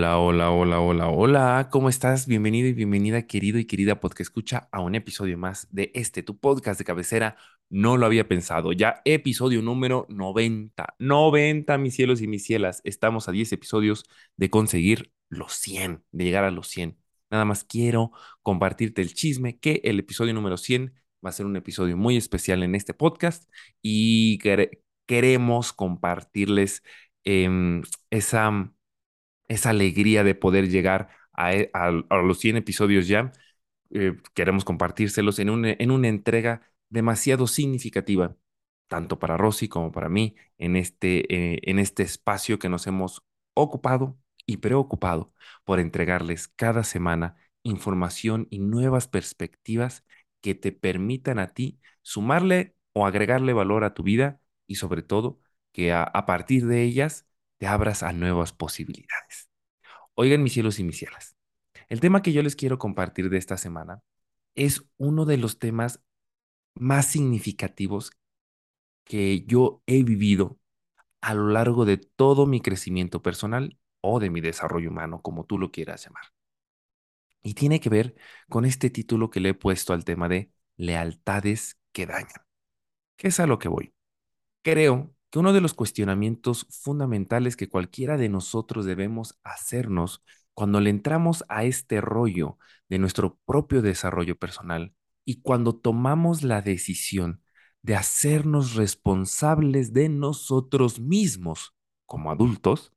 Hola, hola, hola, hola, hola. ¿Cómo estás? Bienvenido y bienvenida, querido y querida podcast escucha a un episodio más de este, tu podcast de cabecera. No lo había pensado. Ya episodio número 90. 90, mis cielos y mis cielas. Estamos a 10 episodios de conseguir los 100, de llegar a los 100. Nada más quiero compartirte el chisme que el episodio número 100 va a ser un episodio muy especial en este podcast y quere- queremos compartirles em, esa esa alegría de poder llegar a, e- los 100 episodios ya. eh, queremos compartírselos en una, en una entrega demasiado significativa, tanto para Rosy como para mí, en este, eh, en este espacio que nos hemos ocupado y preocupado por entregarles cada semana información y nuevas perspectivas que te permitan a ti sumarle o agregarle valor a tu vida y sobre todo que a partir de ellas te abras a nuevas posibilidades. Oigan, mis cielos y mis cielas, el tema que yo les quiero compartir de esta semana es uno de los temas más significativos que yo he vivido a lo largo de todo mi crecimiento personal o de mi desarrollo humano, como tú lo quieras llamar. Y tiene que ver con este título que le he puesto al tema de lealtades que dañan. ¿Qué es a lo que voy? Creo que uno de los cuestionamientos fundamentales que cualquiera de nosotros debemos hacernos cuando le entramos a este rollo de nuestro propio desarrollo personal y cuando tomamos la decisión de hacernos responsables de nosotros mismos como adultos,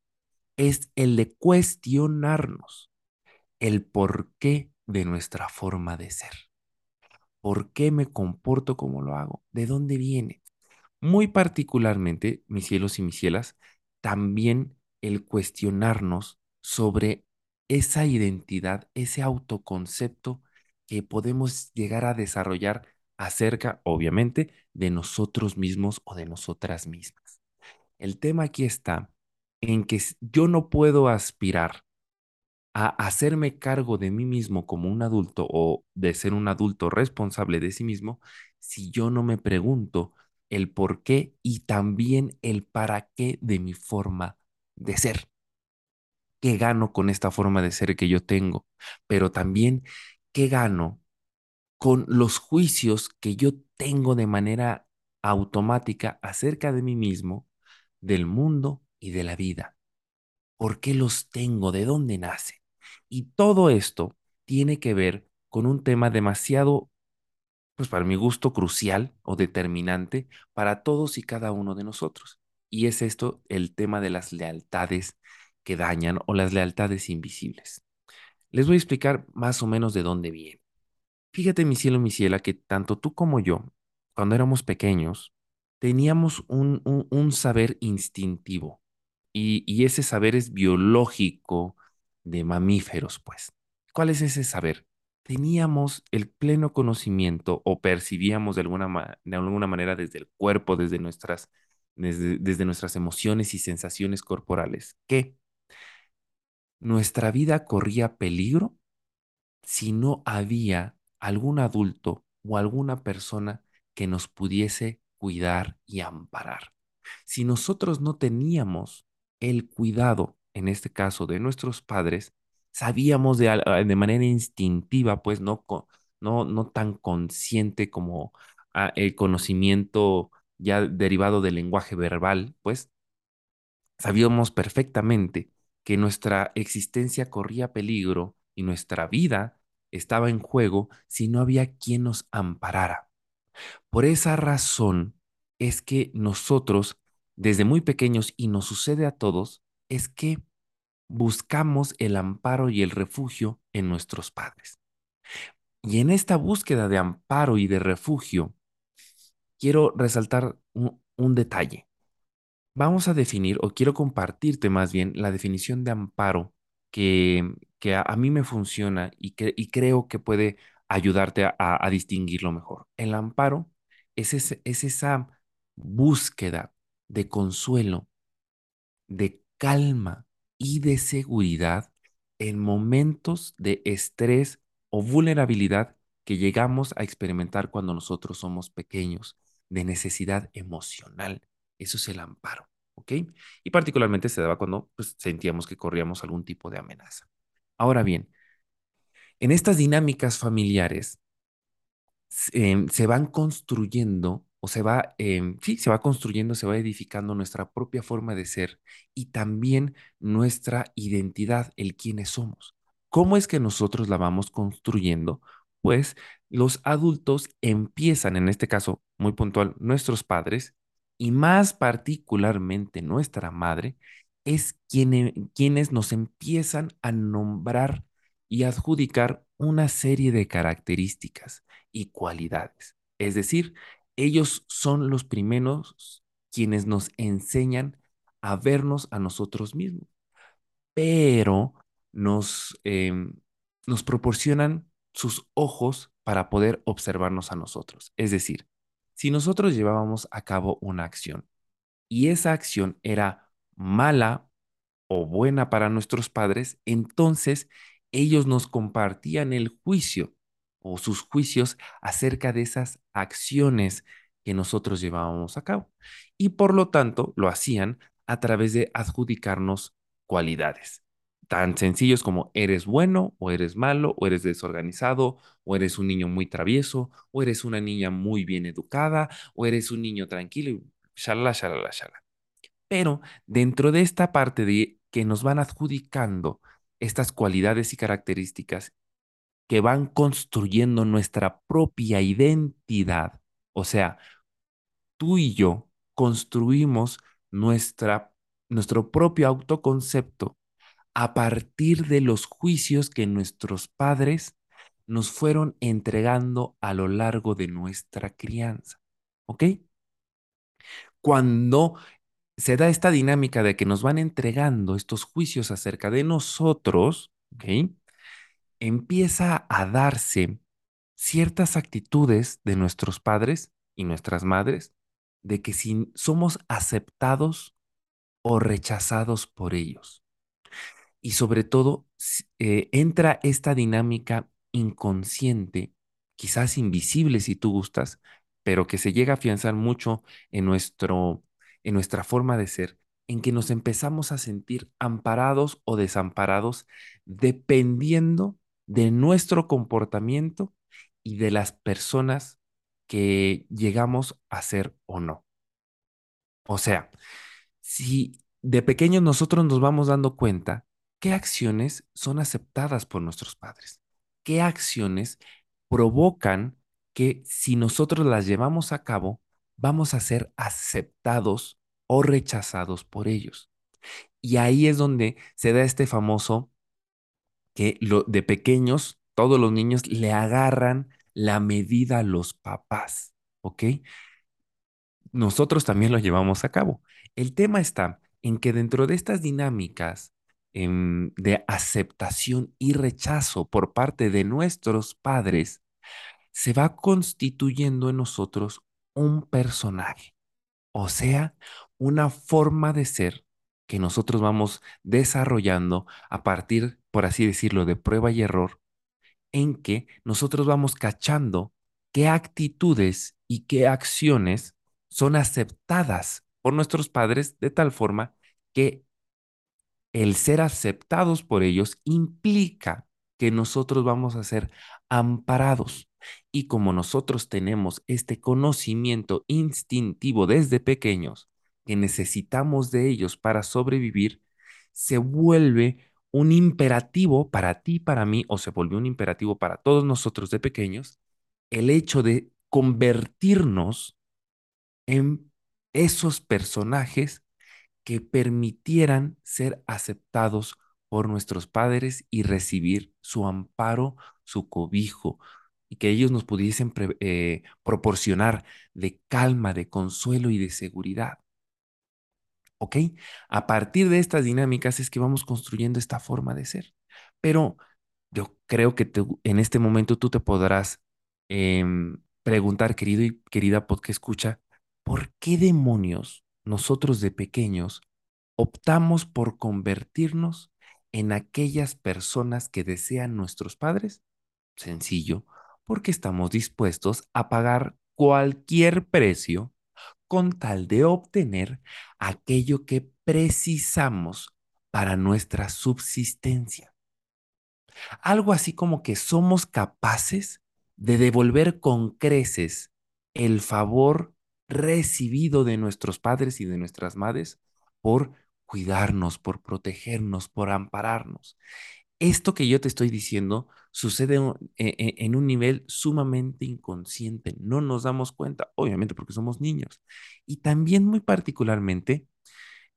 es el de cuestionarnos el porqué de nuestra forma de ser. ¿Por qué me comporto como lo hago? ¿De dónde viene? Muy particularmente, mis cielos y mis cielas, también el cuestionarnos sobre esa identidad, ese autoconcepto que podemos llegar a desarrollar acerca, obviamente, de nosotros mismos o de nosotras mismas. El tema aquí está en que yo no puedo aspirar a hacerme cargo de mí mismo como un adulto o de ser un adulto responsable de sí mismo si yo no me pregunto el por qué y también el para qué de mi forma de ser. ¿Qué gano con esta forma de ser que yo tengo? Pero también, ¿qué gano con los juicios que yo tengo de manera automática acerca de mí mismo, del mundo y de la vida? ¿Por qué los tengo? ¿De dónde nace? Y todo esto tiene que ver con un tema demasiado, pues para mi gusto, crucial o determinante para todos y cada uno de nosotros. Y es esto el tema de las lealtades que dañan o las lealtades invisibles. Les voy a explicar más o menos de dónde viene. Fíjate, mi cielo, mi ciela, que tanto tú como yo, cuando éramos pequeños, teníamos un, un- un saber instintivo y, y ese saber es biológico de mamíferos, pues. ¿Cuál es ese saber? Teníamos el pleno conocimiento o percibíamos de alguna, de alguna manera desde el cuerpo, desde nuestras, desde, desde nuestras emociones y sensaciones corporales, que nuestra vida corría peligro si no había algún adulto o alguna persona que nos pudiese cuidar y amparar. Si nosotros no teníamos el cuidado, en este caso de nuestros padres, sabíamos de, de manera instintiva, pues no, no, no tan consciente como ah, el conocimiento ya derivado del lenguaje verbal, pues Sabíamos perfectamente que nuestra existencia corría peligro y nuestra vida estaba en juego si no había quien nos amparara. Por esa razón es que nosotros, desde muy pequeños, y nos sucede a todos, es que buscamos el amparo y el refugio en nuestros padres. Y en esta búsqueda de amparo y de refugio, quiero resaltar un- detalle. Vamos a definir, o quiero compartirte más bien, la definición de amparo que, que a, mí me funciona y, que, y creo que puede ayudarte a, distinguirlo mejor. El amparo es, ese- es esa búsqueda de consuelo, de calma y de seguridad en momentos de estrés o vulnerabilidad que llegamos a experimentar cuando nosotros somos pequeños, de necesidad emocional. Eso es el amparo. Y particularmente se daba cuando pues, sentíamos que corríamos algún tipo de amenaza. Ahora bien, en estas dinámicas familiares, em, se van construyendo o se va, em, sí, se va construyendo, se va edificando nuestra propia forma de ser y también nuestra identidad, el quiénes somos. ¿Cómo es que nosotros la vamos construyendo? Pues los adultos empiezan, en este caso muy puntual, nuestros padres y más particularmente nuestra madre, es quien- quienes nos empiezan a nombrar y adjudicar una serie de características y cualidades. Es decir, ellos son los primeros quienes nos enseñan a vernos a nosotros mismos, pero nos, em, nos proporcionan sus ojos para poder observarnos a nosotros. Es decir, si nosotros llevábamos a cabo una acción y esa acción era mala o buena para nuestros padres, entonces ellos nos compartían el juicio o sus juicios acerca de esas acciones que nosotros llevábamos a cabo. Y por lo tanto lo hacían a través de adjudicarnos cualidades. Tan sencillos como eres bueno o eres malo o eres desorganizado o eres un niño muy travieso o eres una niña muy bien educada o eres un niño tranquilo y shalala, shalala, shalala. Pero dentro de esta parte de que nos van adjudicando estas cualidades y características que van construyendo nuestra propia identidad, o sea, tú y yo construimos nuestra, nuestro propio autoconcepto a partir de los juicios que nuestros padres nos fueron entregando a lo largo de nuestra crianza. ¿Ok? Cuando se da esta dinámica de que nos van entregando estos juicios acerca de nosotros, ¿ok? Empieza a darse ciertas actitudes de nuestros padres y nuestras madres de que si somos aceptados o rechazados por ellos. Y sobre todo, eh, entra esta dinámica inconsciente, quizás invisible si tú gustas, pero que se llega a afianzar mucho en nuestro, en nuestra forma de ser, en que nos empezamos a sentir amparados o desamparados dependiendo de nuestro comportamiento y de las personas que llegamos a ser o no. O sea, si de pequeños nosotros nos vamos dando cuenta qué acciones son aceptadas por nuestros padres, qué acciones provocan que si nosotros las llevamos a cabo, vamos a ser aceptados o rechazados por ellos. Y ahí es donde se da este famoso que de pequeños, todos los niños le agarran la medida a los papás, ¿ok? nosotros también lo llevamos a cabo. El tema está en que dentro de estas dinámicas em, de aceptación y rechazo por parte de nuestros padres, se va constituyendo en nosotros un personaje, o sea, una forma de ser que nosotros vamos desarrollando a partir, por así decirlo, de prueba y error en que nosotros vamos cachando qué actitudes y qué acciones son aceptadas por nuestros padres de tal forma que el ser aceptados por ellos implica que nosotros vamos a ser amparados. Y como nosotros tenemos este conocimiento instintivo desde pequeños que necesitamos de ellos para sobrevivir, se vuelve un imperativo para ti, para mí, o se volvió un imperativo para todos nosotros de pequeños, el hecho de convertirnos en esos personajes que permitieran ser aceptados por nuestros padres y recibir su amparo, su cobijo y que ellos nos pudiesen eh, proporcionar de calma, de consuelo y de seguridad. ¿Ok? A partir de estas dinámicas es que vamos construyendo esta forma de ser. Pero yo creo que te- en este momento tú te podrás em, preguntar, querido y querida podcast escucha, ¿por qué demonios nosotros de pequeños optamos por convertirnos en aquellas personas que desean nuestros padres? Sencillo, porque estamos dispuestos a pagar cualquier precio con tal de obtener aquello que precisamos para nuestra subsistencia. Algo así como que somos capaces de devolver con creces el favor recibido de nuestros padres y de nuestras madres por cuidarnos, por protegernos, por ampararnos. Esto que yo te estoy diciendo sucede en, en- en un nivel sumamente inconsciente. No nos damos cuenta, obviamente porque somos niños. Y también muy particularmente,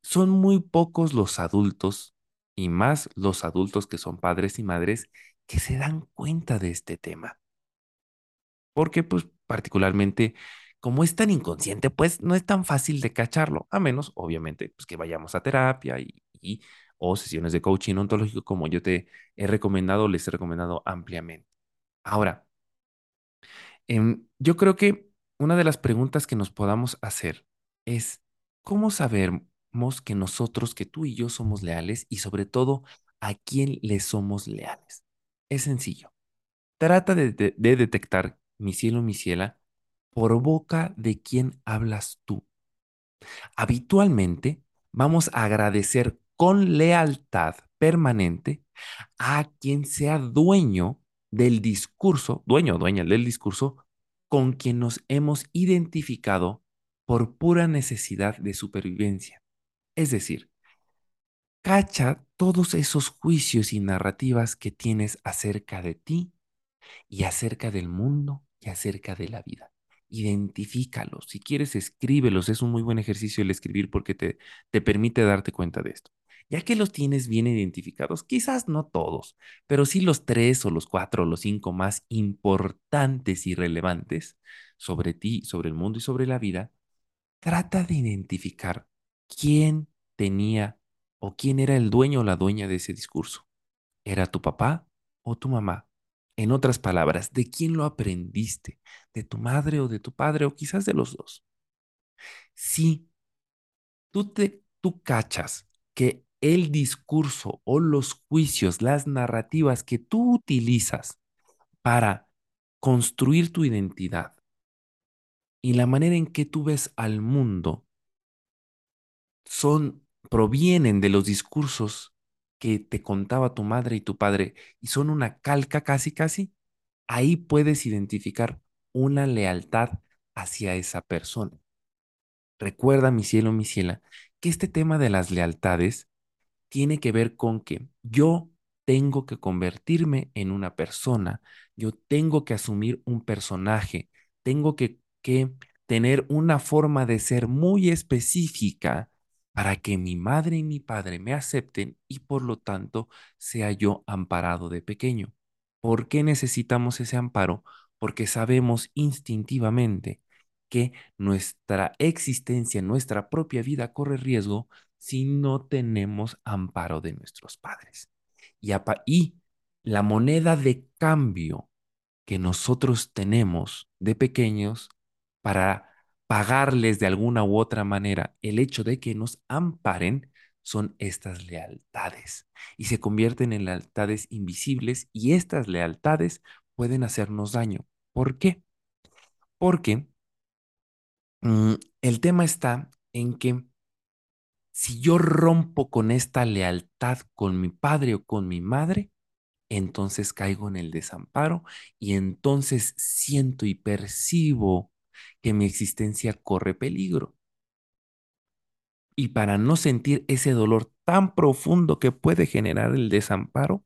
son muy pocos los adultos, y más los adultos que son padres y madres, que se dan cuenta de este tema. Porque, pues, particularmente, como es tan inconsciente, pues no es tan fácil de cacharlo, a menos, obviamente, pues que vayamos a terapia y- o sesiones de coaching ontológico, como yo te he recomendado, les he recomendado ampliamente. Ahora, em, yo creo que una de las preguntas que nos podamos hacer es, ¿cómo sabemos que nosotros, que tú y yo somos leales y sobre todo, a quién le somos leales? Es sencillo. Trata de, de- de detectar, mi cielo, mi ciela, por boca de quién hablas tú. Habitualmente vamos a agradecer con lealtad permanente a quien sea dueño del discurso, dueño o dueña del discurso, con quien nos hemos identificado por pura necesidad de supervivencia. Es decir, cacha todos esos juicios y narrativas que tienes acerca de ti y acerca del mundo y acerca de la vida. Identifícalos. Si quieres, escríbelos. Es un muy buen ejercicio el escribir porque te, te permite darte cuenta de esto. Ya que los tienes bien identificados, quizás no todos, pero sí los tres o los cuatro o los cinco más importantes y relevantes sobre ti, sobre el mundo y sobre la vida, trata de identificar quién tenía o quién era el dueño o la dueña de ese discurso. ¿Era tu papá o tu mamá? En otras palabras, ¿de quién lo aprendiste? ¿De tu madre o de tu padre o quizás de los dos? Si tú te tú cachas que el discurso o los juicios, las narrativas que tú utilizas para construir tu identidad y la manera en que tú ves al mundo son provienen de los discursos que te contaba tu madre y tu padre y son una calca casi casi, ahí puedes identificar una lealtad hacia esa persona. Recuerda, mi cielo, mi ciela, que este tema de las lealtades tiene que ver con que yo tengo que convertirme en una persona, yo tengo que asumir un personaje, tengo que, que tener una forma de ser muy específica para que mi madre y mi padre me acepten y por lo tanto sea yo amparado de pequeño. ¿Por qué necesitamos ese amparo? Porque sabemos instintivamente que nuestra existencia, nuestra propia vida corre riesgo si no tenemos amparo de nuestros padres. Y, la moneda de cambio que nosotros tenemos de pequeños para pagarles de alguna u otra manera el hecho de que nos amparen son estas lealtades y se convierten en lealtades invisibles y estas lealtades pueden hacernos daño. ¿Por qué? Porque mm, el tema está en que si yo rompo con esta lealtad con mi padre o con mi madre, entonces caigo en el desamparo y entonces siento y percibo que mi existencia corre peligro. Y para no sentir ese dolor tan profundo que puede generar el desamparo,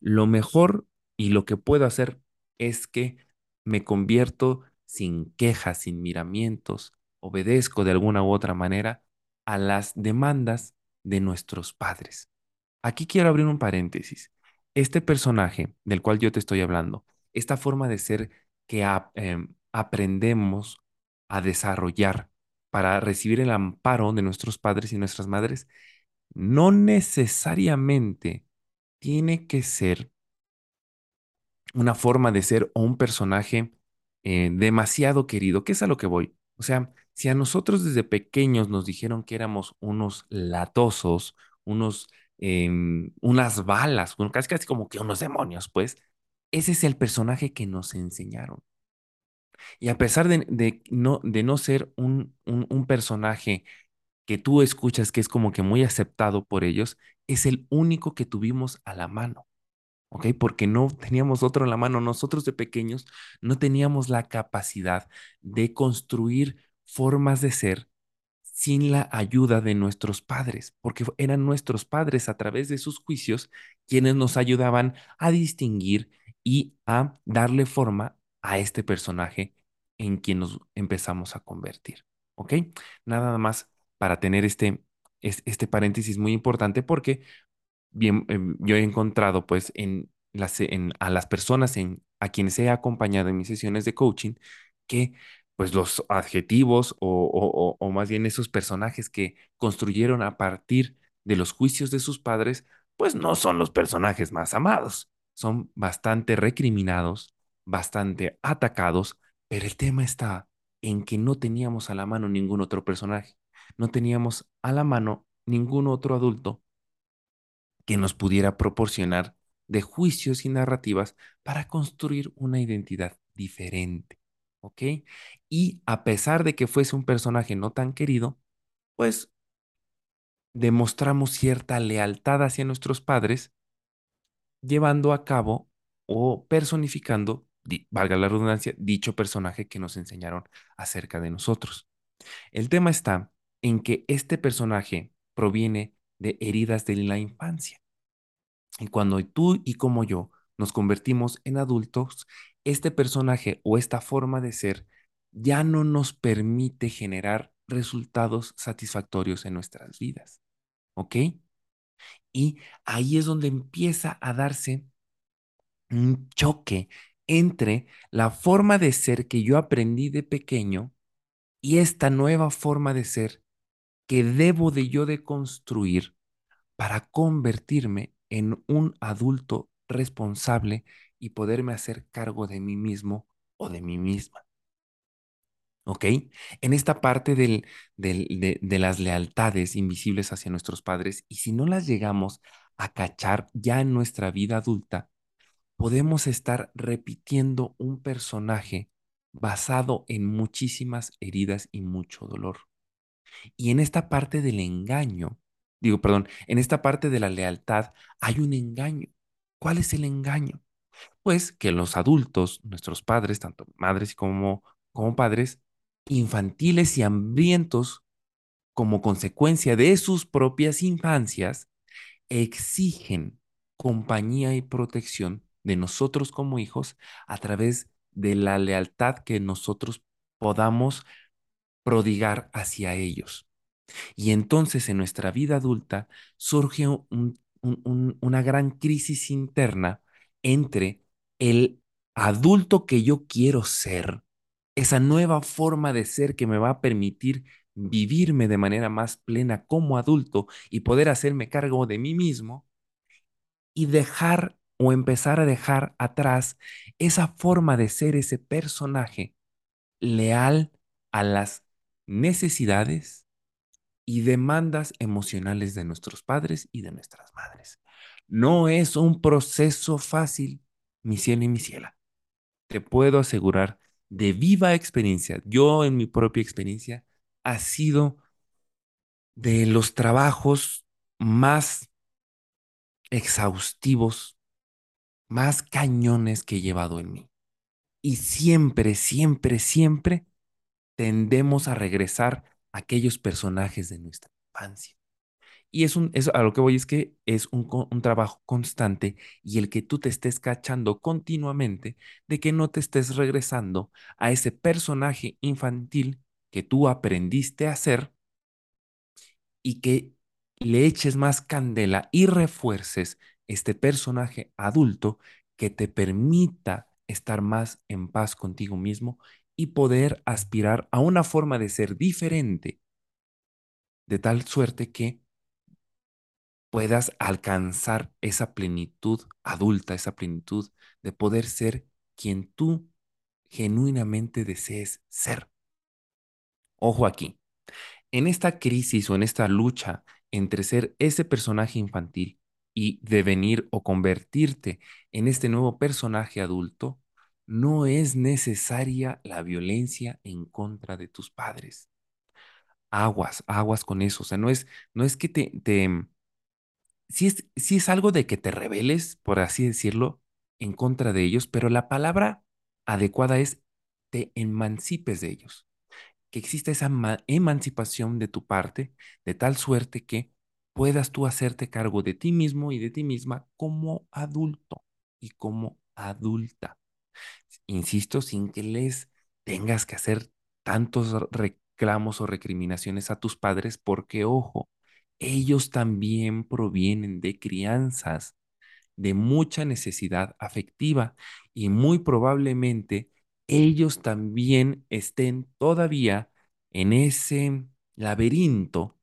lo mejor y lo que puedo hacer es que me convierto sin quejas, sin miramientos, obedezco de alguna u otra manera a las demandas de nuestros padres. Aquí quiero abrir un paréntesis. Este personaje del cual yo te estoy hablando, esta forma de ser que em, aprendemos a desarrollar para recibir el amparo de nuestros padres y nuestras madres, no necesariamente tiene que ser una forma de ser o un personaje eh, demasiado querido, que es a lo que voy. O sea, si a nosotros desde pequeños nos dijeron que éramos unos latosos, unos, em, unas balas, casi, casi como que unos demonios, pues, ese es el personaje que nos enseñaron. Y a pesar de, de no, de no ser un, un, un personaje que tú escuchas que es como que muy aceptado por ellos, es el único que tuvimos a la mano. ¿ok? Porque no teníamos otro en la mano. Nosotros de pequeños no teníamos la capacidad de construir formas de ser sin la ayuda de nuestros padres, porque eran nuestros padres a través de sus juicios quienes nos ayudaban a distinguir y a darle forma a este personaje en quien nos empezamos a convertir, ¿ok? Nada más para tener este, es- este paréntesis muy importante porque bien, em, yo he encontrado pues en las, en, a las personas en, a quienes he acompañado en mis sesiones de coaching que pues los adjetivos o, o, o más bien esos personajes que construyeron a partir de los juicios de sus padres, pues no son los personajes más amados. Son bastante recriminados, bastante atacados, pero el tema está en que no teníamos a la mano ningún otro personaje, no teníamos a la mano ningún otro adulto que nos pudiera proporcionar de juicios y narrativas para construir una identidad diferente, ¿ok? Y a pesar de que fuese un personaje no tan querido, pues demostramos cierta lealtad hacia nuestros padres, llevando a cabo o personificando, valga la redundancia, dicho personaje que nos enseñaron acerca de nosotros. El tema está en que este personaje proviene de heridas de la infancia. Y cuando tú y como yo nos convertimos en adultos, este personaje o esta forma de ser ya no nos permite generar resultados satisfactorios en nuestras vidas. ¿Ok? Y ahí es donde empieza a darse un choque entre la forma de ser que yo aprendí de pequeño y esta nueva forma de ser que debo de yo de construir para convertirme en un adulto responsable y poderme hacer cargo de mí mismo o de mí misma. ¿Ok? En esta parte de, de las lealtades invisibles hacia nuestros padres, y si no las llegamos a cachar ya en nuestra vida adulta, podemos estar repitiendo un personaje basado en muchísimas heridas y mucho dolor. Y en esta parte del engaño, digo, perdón, en esta parte de la lealtad hay un engaño. ¿Cuál es el engaño? Pues que los adultos, nuestros padres, tanto madres como, como padres, infantiles y hambrientos como consecuencia de sus propias infancias, exigen compañía y protección de nosotros como hijos a través de la lealtad que nosotros podamos prodigar hacia ellos. Y entonces en nuestra vida adulta surge un- un- un- una gran crisis interna entre el adulto que yo quiero ser, esa nueva forma de ser que me va a permitir vivirme de manera más plena como adulto y poder hacerme cargo de mí mismo y dejar o empezar a dejar atrás esa forma de ser ese personaje leal a las necesidades y demandas emocionales de nuestros padres y de nuestras madres. No es un proceso fácil, mi cielo y mi ciela. Te puedo asegurar de viva experiencia, yo en mi propia experiencia, ha sido de los trabajos más exhaustivos, más cañones que he llevado en mí. Y siempre, siempre, siempre tendemos a regresar a aquellos personajes de nuestra infancia. Y es un, eso a lo que voy es que es un, un trabajo constante y el que tú te estés cachando continuamente de que no te estés regresando a ese personaje infantil que tú aprendiste a ser y que le eches más candela y refuerces este personaje adulto que te permita estar más en paz contigo mismo y poder aspirar a una forma de ser diferente, de tal suerte que puedas alcanzar esa plenitud adulta, esa plenitud de poder ser quien tú genuinamente desees ser. Ojo aquí, en esta crisis o en esta lucha entre ser ese personaje infantil y devenir o convertirte en este nuevo personaje adulto, no es necesaria la violencia en contra de tus padres. Aguas, aguas con eso. O sea, no es, no es que te, te si es, es algo de que te rebeles, por así decirlo, en contra de ellos, pero la palabra adecuada es te emancipes de ellos. Que exista esa emancipación de tu parte, de tal suerte que puedas tú hacerte cargo de ti mismo y de ti misma como adulto y como adulta. Insisto, sin que les tengas que hacer tantos reclamos o recriminaciones a tus padres, porque ojo, ellos también provienen de crianzas de mucha necesidad afectiva y muy probablemente ellos también estén todavía en ese laberinto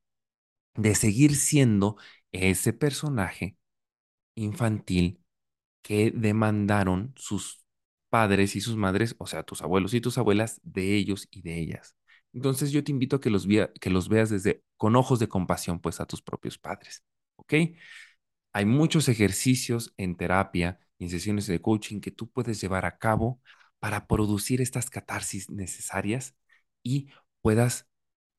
de seguir siendo ese personaje infantil que demandaron sus padres y sus madres, o sea, tus abuelos y tus abuelas, de ellos y de ellas. Entonces yo te invito a que los, que los veas desde con ojos de compasión, pues a tus propios padres, ¿ok? Hay muchos ejercicios en terapia y en sesiones de coaching que tú puedes llevar a cabo para producir estas catarsis necesarias y puedas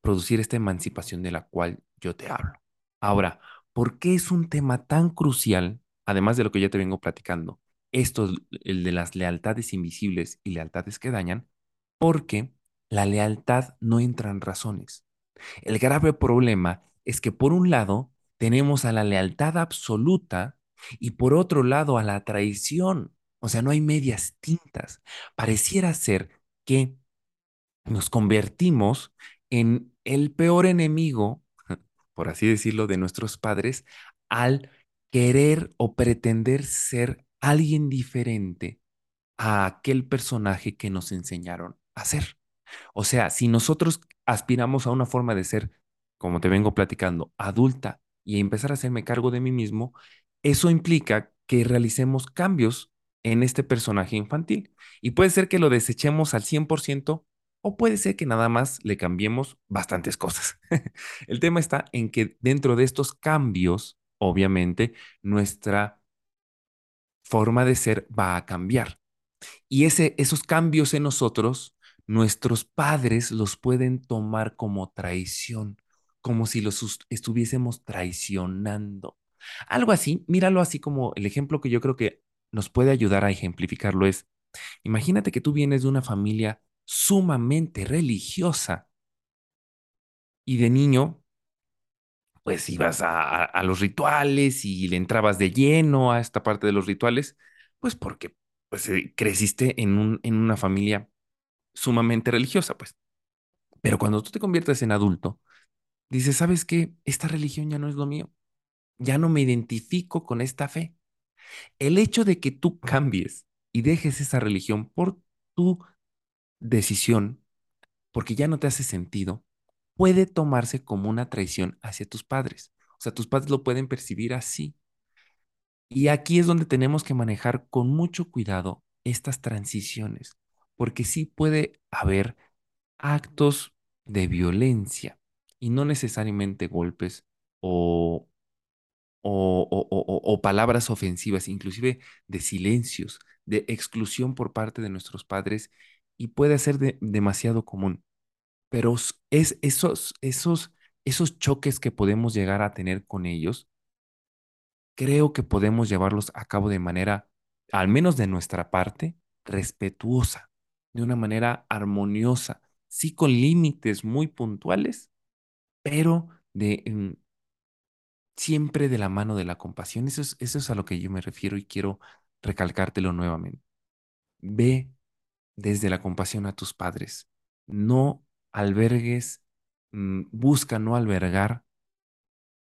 producir esta emancipación de la cual yo te hablo. Ahora, ¿por qué es un tema tan crucial, además de lo que ya te vengo platicando? Esto, el de las lealtades invisibles y lealtades que dañan, porque la lealtad no entra en razones. El grave problema es que por un lado tenemos a la lealtad absoluta y por otro lado a la traición. O sea, no hay medias tintas. Pareciera ser que nos convertimos en el peor enemigo, por así decirlo, de nuestros padres al querer o pretender ser alguien diferente a aquel personaje que nos enseñaron a ser. O sea, si nosotros aspiramos a una forma de ser, como te vengo platicando, adulta y empezar a hacerme cargo de mí mismo, eso implica que realicemos cambios en este personaje infantil. Y puede ser que lo desechemos al 100% o puede ser que nada más le cambiemos bastantes cosas. El tema está en que dentro de estos cambios, obviamente, nuestra forma de ser va a cambiar. Y ese, esos cambios en nosotros nuestros padres los pueden tomar como traición, como si los estuviésemos traicionando. Algo así, míralo así como el ejemplo que yo creo que nos puede ayudar a ejemplificarlo es, imagínate que tú vienes de una familia sumamente religiosa y de niño, pues ibas a, los rituales y le entrabas de lleno a esta parte de los rituales, pues porque pues, eh, creciste en, un, en una familia sumamente religiosa, pues. Pero cuando tú te conviertes en adulto, dices, ¿sabes qué? Esta religión ya no es lo mío. Ya no me identifico con esta fe. El hecho de que tú cambies y dejes esa religión por tu decisión, porque ya no te hace sentido, puede tomarse como una traición hacia tus padres. O sea, tus padres lo pueden percibir así. Y aquí es donde tenemos que manejar con mucho cuidado estas transiciones porque sí puede haber actos de violencia y no necesariamente golpes o, o, palabras ofensivas, inclusive de silencios, de exclusión por parte de nuestros padres y puede ser demasiado común. Pero es esos, esos, esos choques que podemos llegar a tener con ellos, creo que podemos llevarlos a cabo de manera, al menos de nuestra parte, respetuosa de una manera armoniosa, sí con límites muy puntuales, pero de mm, siempre de la mano de la compasión. Eso es, eso es a lo que yo me refiero y quiero recalcártelo nuevamente. Ve desde la compasión a tus padres. No albergues, mm, busca no albergar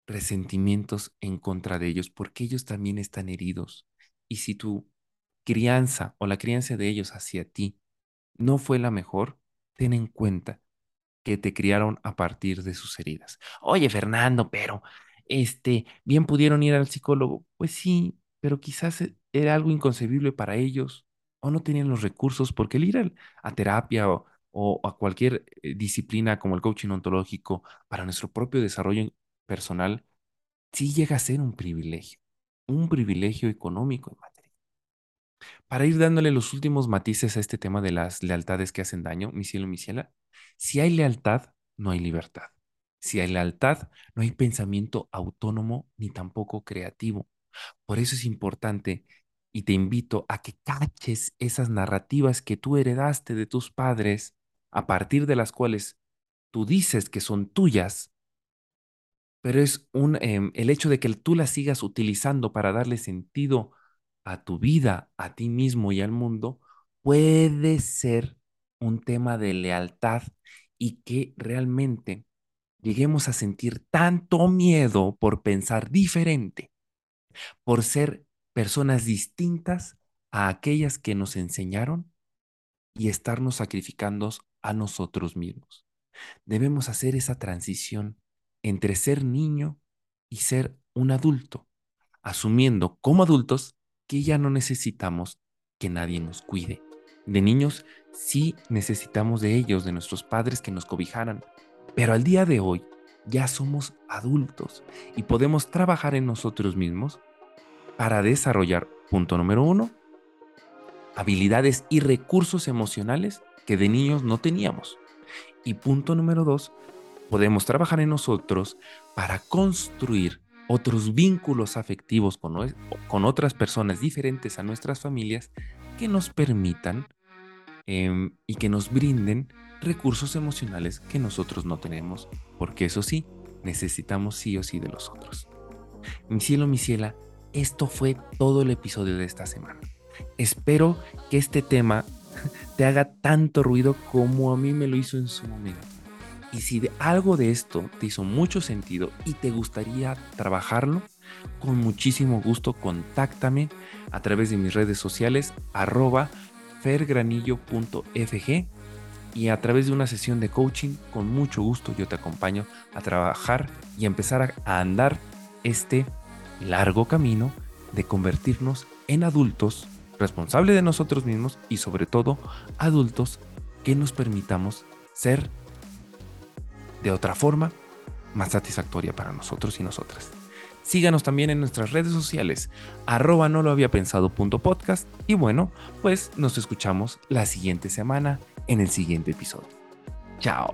resentimientos en contra de ellos, porque ellos también están heridos. Y si tú crianza o la crianza de ellos hacia ti no fue la mejor, ten en cuenta que te criaron a partir de sus heridas. Oye, Fernando, pero este, bien pudieron ir al psicólogo. Pues sí, pero quizás e, era algo inconcebible para ellos o no tenían los recursos porque el ir a, terapia o, o, a cualquier eh, disciplina como el coaching ontológico para nuestro propio desarrollo personal sí llega a ser un privilegio, un privilegio económico. Para ir dándole los últimos matices a este tema de las lealtades que hacen daño, mi cielo, mi ciela, si hay lealtad, no hay libertad. Si hay lealtad, no hay pensamiento autónomo ni tampoco creativo. Por eso es importante y te invito a que caches esas narrativas que tú heredaste de tus padres, a partir de las cuales tú dices que son tuyas, pero es un, em, el hecho de que tú las sigas utilizando para darle sentido a tu vida, a ti mismo y al mundo, puede ser un tema de lealtad y que realmente lleguemos a sentir tanto miedo por pensar diferente, por ser personas distintas a aquellas que nos enseñaron y estarnos sacrificando a nosotros mismos. Debemos hacer esa transición entre ser niño y ser un adulto, asumiendo como adultos que ya no necesitamos que nadie nos cuide. De niños sí necesitamos de ellos, de nuestros padres que nos cobijaran, pero al día de hoy ya somos adultos y podemos trabajar en nosotros mismos para desarrollar, punto número uno, habilidades y recursos emocionales que de niños no teníamos. Y punto número dos, podemos trabajar en nosotros para construir otros vínculos afectivos con, con otras personas diferentes a nuestras familias que nos permitan em, y que nos brinden recursos emocionales que nosotros no tenemos, porque eso sí, necesitamos sí o sí de los otros. Mi cielo, mi ciela, esto fue todo el episodio de esta semana. Espero que este tema te haga tanto ruido como a mí me lo hizo en su momento. Y si algo de esto te hizo mucho sentido y te gustaría trabajarlo, con muchísimo gusto contáctame a través de mis redes sociales arroba fergranillo.fg y a través de una sesión de coaching, con mucho gusto yo te acompaño a trabajar y empezar a andar este largo camino de convertirnos en adultos responsables de nosotros mismos y sobre todo adultos que nos permitamos ser de otra forma más satisfactoria para nosotros y nosotras. Síganos también en nuestras redes sociales, arroba no lo había pensado punto podcast. Y bueno, pues nos escuchamos la siguiente semana en el siguiente episodio. Chao.